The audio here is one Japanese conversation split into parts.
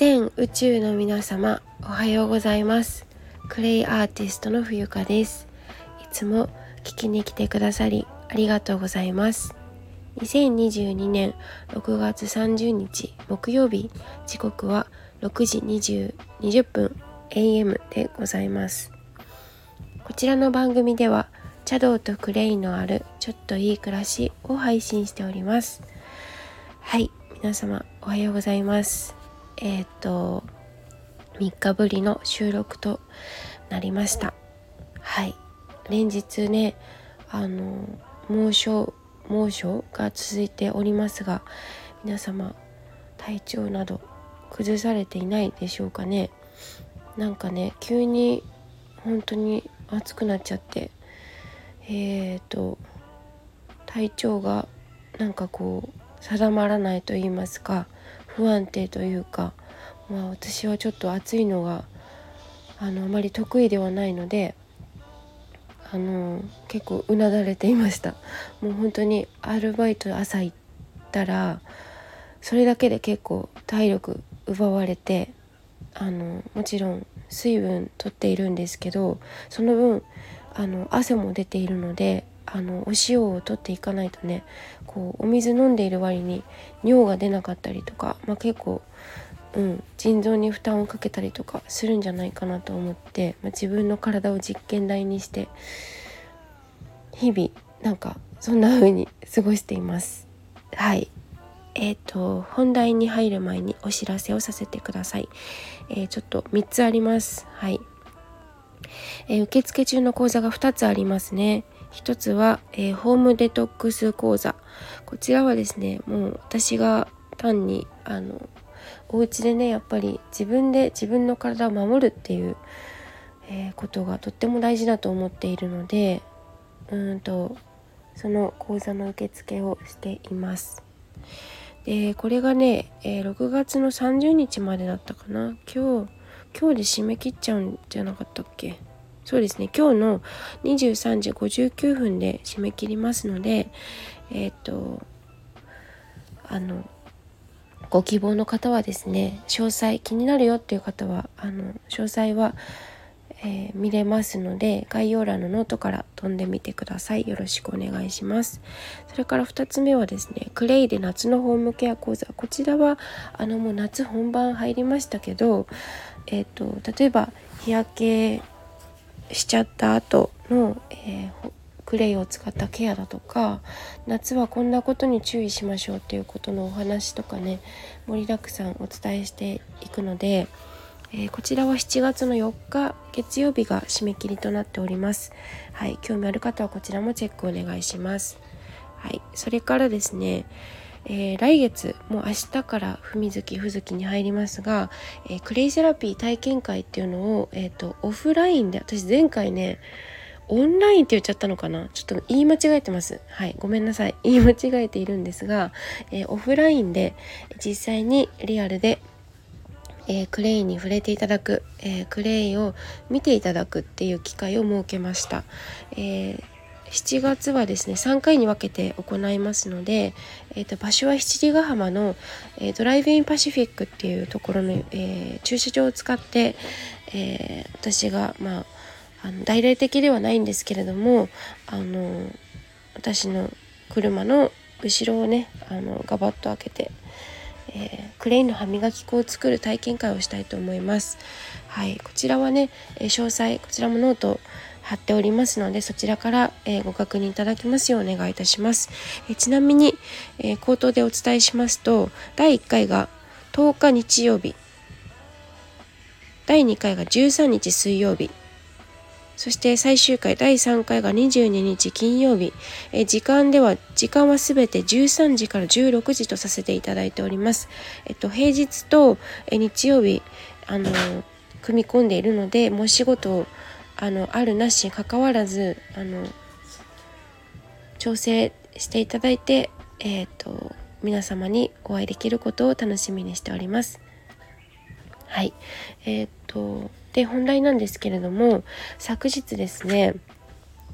全宇宙の皆様おはようございます。クレイアーティストの冬香です。いつも聞きに来てくださりありがとうございます。2022年6月30日木曜日時刻は6時 20, 20分 AM でございます。こちらの番組では茶道とクレイのあるちょっといい暮らしを配信しております。はい皆様おはようございます。えっ、と3日ぶりの収録となりました。はい。連日ねあの猛暑猛暑が続いておりますが皆様体調など崩されていないでしょうかね。なんかね急に本当に暑くなっちゃってえっ、と体調がなんかこう定まらないと言いますか不安定というか、まあ、私はちょっと暑いのがあのあまり得意ではないのであの結構うなだれていました。もう本当にアルバイト朝行ったらそれだけで結構体力奪われてあのもちろん水分とっているんですけどその分あの汗も出ているのであのお塩を取っていかないとねこうお水飲んでいる割に尿が出なかったりとか、まあ、結構、うん、腎臓に負担をかけたりとかするんじゃないかなと思って、まあ、自分の体を実験台にして日々なんかそんな風に過ごしています。はいえーと、本題に入る前にお知らせをさせてください。えー、ちょっと3つあります。はい、えー、受付中の講座が2つありますね。1つは、えー、ホームデトックス講座。こちらはですね、もう私が単にあのお家でねやっぱり自分で自分の体を守るっていう、えことがとっても大事だと思っているのでうんとその講座の受付をしています。でこれがね、えー、6月の30日までだったかな今日今日で締め切っちゃうんじゃなかったっけ？そうですね。今日の23時59分で締め切りますのでえっ、ー、とあのご希望の方はですね詳細気になるよっていう方はあの詳細はえー、見れますので概要欄のノートから飛んでみてください。よろしくお願いします。それから2つ目はですねクレイで夏のホームケア講座。こちらはあのもう夏本番入りましたけどえっ、ー、と例えば日焼けしちゃった後の、えー、クレイを使ったケアだとか夏はこんなことに注意しましょうっていうことのお話とかね盛りだくさんお伝えしていくのでえー、こちらは7月の4日月曜日が締め切りとなっております。はい、興味ある方はこちらもチェックお願いします。はい、それからですね、えー、来月もう明日から文月ふ月に入りますが、えー、クレイセラピー体験会っていうのを、えーと、オフラインで私前回ねオンラインって言っちゃったのかな？ちょっと言い間違えてます。はい、ごめんなさい。言い間違えているんですが、えー、オフラインで実際にリアルでえー、クレイに触れていただく、えー、クレイを見ていただくっていう機会を設けました。え7月はですね3回に分けて行いますので、えーと、場所は七里ヶ浜の、えー、ドライブインパシフィックっていうところの、えー、駐車場を使って、えー、私がまああの大々的ではないんですけれどもあの私の車の後ろをねあのガバッと開けてえー、クレイの歯磨き粉を作る体験会をしたいと思います。はい、こちらはね、え、詳細こちらもノート貼っておりますのでそちらから、えー、ご確認いただきますようお願いいたします。えちなみに、え口頭でお伝えしますと第1回が10日日曜日第2回が13日水曜日そして最終回第3回が22日金曜日、え時間では時間はすべて13時から16時とさせていただいております。えっと平日とえ日曜日あの組み込んでいるのでもう仕事あのあるなしにかかわらずあの調整していただいてえっ、と皆様にお会いできることを楽しみにしております。はい。えっ、とで本題なんですけれども昨日ですね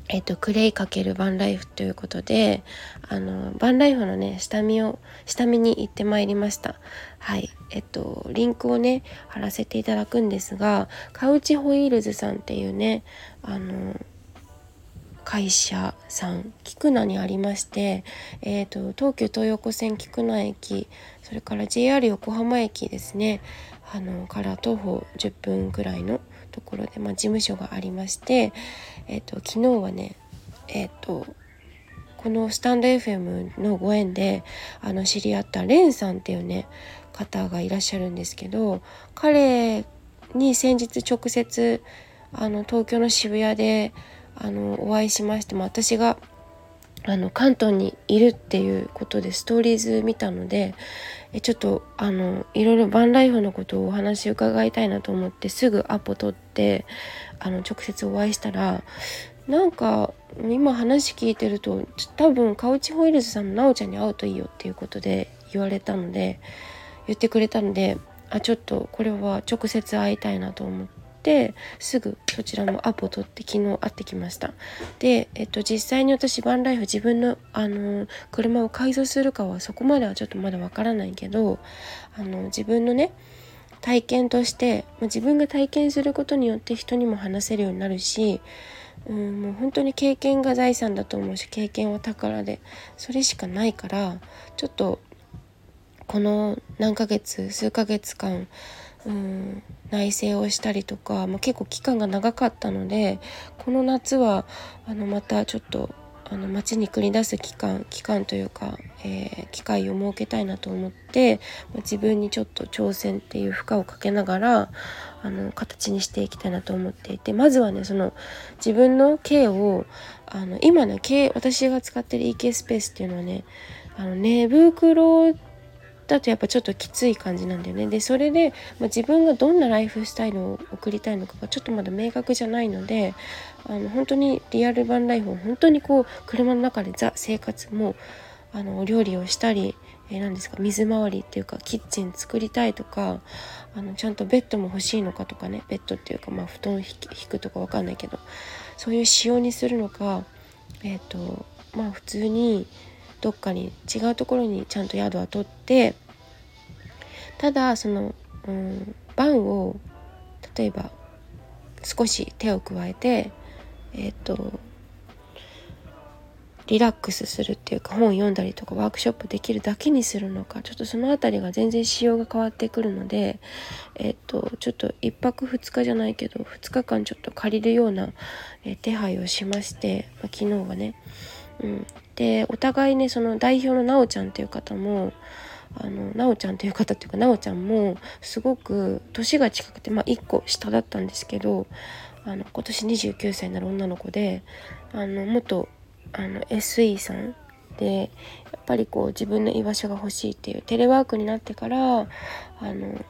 えっと、クレイ×バンライフということであのバンライフのね下見を下見に行ってまいりました。はい。えっとリンクをね貼らせていただくんですがカウチホイールズさんっていうねあの会社さん菊名にありまして、えーと、東急東横線菊名駅それから JR 横浜駅ですね。あのから徒歩10分ぐらいのところで、まあ、事務所がありまして、えーと、昨日はねえ、ー、とこのスタンド FM のご縁であの知り合ったレンさんっていうね方がいらっしゃるんですけど彼に先日直接あの東京の渋谷であのお会いしましても私があの関東にいるっていうことでストーリーズ見たのでえちょっとあのいろいろバンライフのことをお話伺いたいなと思ってすぐアポ取ってあの直接お会いしたらなんか今話聞いてると多分カウチホイールズさんのなおちゃんに会うといいよっていうことで言われたので言ってくれたのであちょっとこれは直接会いたいなと思って。すぐそちらもアポ取って昨日会ってきました。で、えっと、実際に私バンライフ自分の、あの車を改造するかはそこまではちょっとまだわからないけどあの自分のね体験として、自分が体験することによって人にも話せるようになるしうんもう本当に経験が財産だと思うし経験は宝でそれしかないからちょっとこの何ヶ月数ヶ月間うん内省をしたりとか、まあ、結構期間が長かったのでこの夏はあのまたちょっとあの街に繰り出す期間期間というか、えー、機会を設けたいなと思って、まあ、自分にちょっと挑戦っていう負荷をかけながらあの形にしていきたいなと思っていてまずはねその自分の毛をあの今ね毛私が使ってる EK スペースっていうのはねあの寝袋だとやっぱちょっときつい感じなんだよね。でそれで、まあ、自分がどんなライフスタイルを送りたいのかがちょっとまだ明確じゃないのであの本当にリアル版ライフを本当にこう車の中でザ生活もあのお料理をしたり、えー、何ですか水回りっていうかキッチン作りたいとかあのちゃんとベッドも欲しいのかとかねベッドっていうかまあ布団引くとかわかんないけどそういう仕様にするのかえっ、ー、とまあ普通にどっかに違うところにちゃんと宿は取ってただその、うん、番を例えば少し手を加えてえっ、ー、とリラックスするっていうか本読んだりとかワークショップできるだけにするのかちょっとその辺りが全然仕様が変わってくるのでえっ、とちょっと1泊2日じゃないけど2日間ちょっと借りるような、手配をしまして、まあ、昨日はねうん、でお互いねその代表のなおちゃんっていう方もあのなおちゃんっていう方っていうかなおちゃんもすごく年が近くてまあ1個下だったんですけどあの今年29歳になる女の子であの元あの SE さんでやっぱりこう自分の居場所が欲しいっていうテレワークになってからあの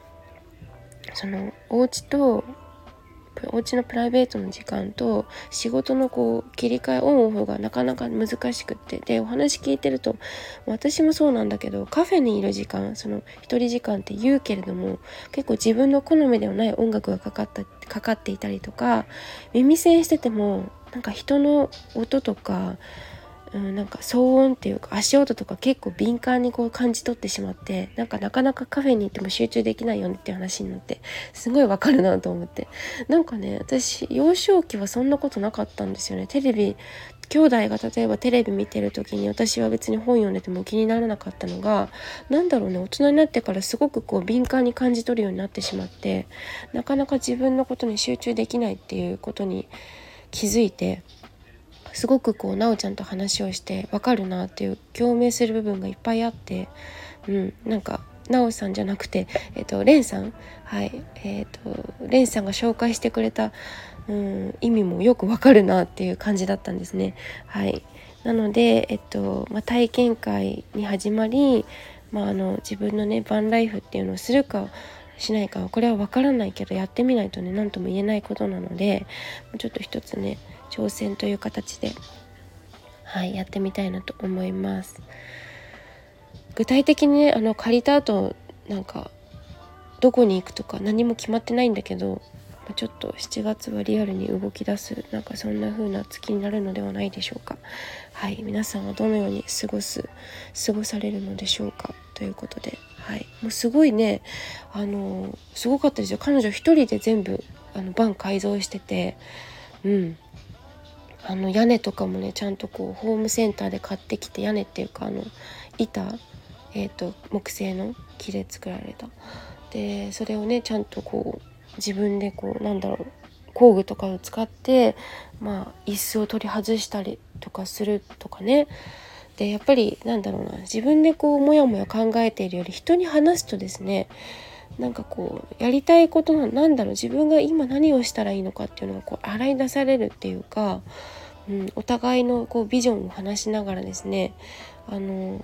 そのお家とお家のプライベートの時間と仕事のこう切り替えオンオフがなかなか難しくってでお話聞いてると私もそうなんだけどカフェにいる時間その一人時間って言うけれども結構自分の好みではない音楽がかかったかかっていたりとか耳栓しててもなんか人の音とかうん、なんか騒音っていうか足音とか結構敏感にこう感じ取ってしまってなんかなかなかカフェに行っても集中できないよねっていう話になってすごいわかるなと思って。なんかね私幼少期はそんなことなかったんですよね。テレビ兄弟が例えばテレビ見てる時に私は別に本読んでても気にならなかったのが何だろうね大人になってからすごくこう敏感に感じ取るようになってしまってなかなか自分のことに集中できないっていうことに気づいてすごくこうなおちゃんと話をしてわかるなっていう共鳴する部分がいっぱいあってうんなんかなおさんじゃなくてえっ、ー、とレンさん？はいえっ、ー、とレンさんが紹介してくれた、うん、意味もよくわかるなっていう感じだったんですね。はい。なのでえっと、まあ、体験会に始まりまあ、あの自分のねバンライフっていうのをするかしないかはこれは分からないけどやってみないとね何とも言えないことなのでちょっと一つね挑戦という形ではいやってみたいなと思います。具体的にねあの借りた後なんかどこに行くとか何も決まってないんだけどちょっと7月はリアルに動き出すなんかそんな風な月になるのではないでしょうか。はい皆さんはどのように過ごす過ごされるのでしょうかということで。はいもうすごいねあのすごかったですよ。彼女一人で全部あのバン改造しててうん。あの屋根とかもねちゃんとこうホームセンターで買ってきて屋根っていうかあの板、えーと、木製の木で作られた。でそれをねちゃんとこう自分でこうなんだろう工具とかを使ってまあ椅子を取り外したりとかするとかね。でやっぱりなんだろうな自分でこうモヤモヤ考えているより人に話すとですねなんかこうやりたいことなんだろう自分が今何をしたらいいのかっていうのがこう洗い出されるっていうか、うん、お互いのこうビジョンを話しながらですねあの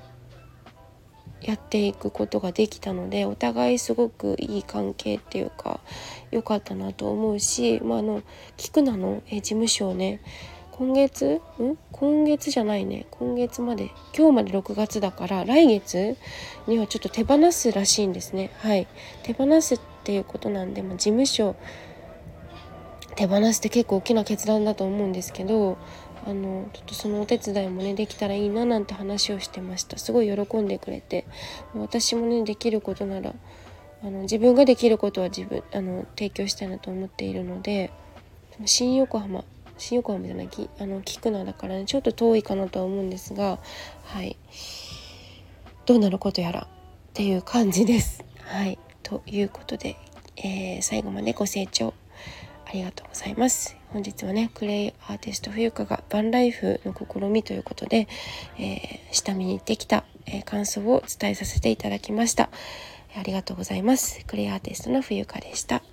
やっていくことができたのでお互いすごくいい関係っていうか良かったなと思うし、まあ、あの菊名の事務所をね今月？ん？今月じゃないね。今月まで。今日まで6月だから来月にはちょっと手放すらしいんですね。はい。手放すっていうことなんで、まあ、事務所手放すって結構大きな決断だと思うんですけどあのちょっとそのお手伝いもねできたらいいななんて話をしてました。すごい喜んでくれて。私もねできることならあの自分ができることは自分あの提供したいなと思っているので新横浜新横浜じゃないあの菊名だからねちょっと遠いかなとは思うんですがはいどうなることやらっていう感じです。はいということで、えー、最後までご清聴ありがとうございます。本日はねクレイアーティスト冬香がバンライフの試みということで、えー、下見に行ってきた、えー、感想を伝えさせていただきました。ありがとうございます。クレイアーティストの冬香でした。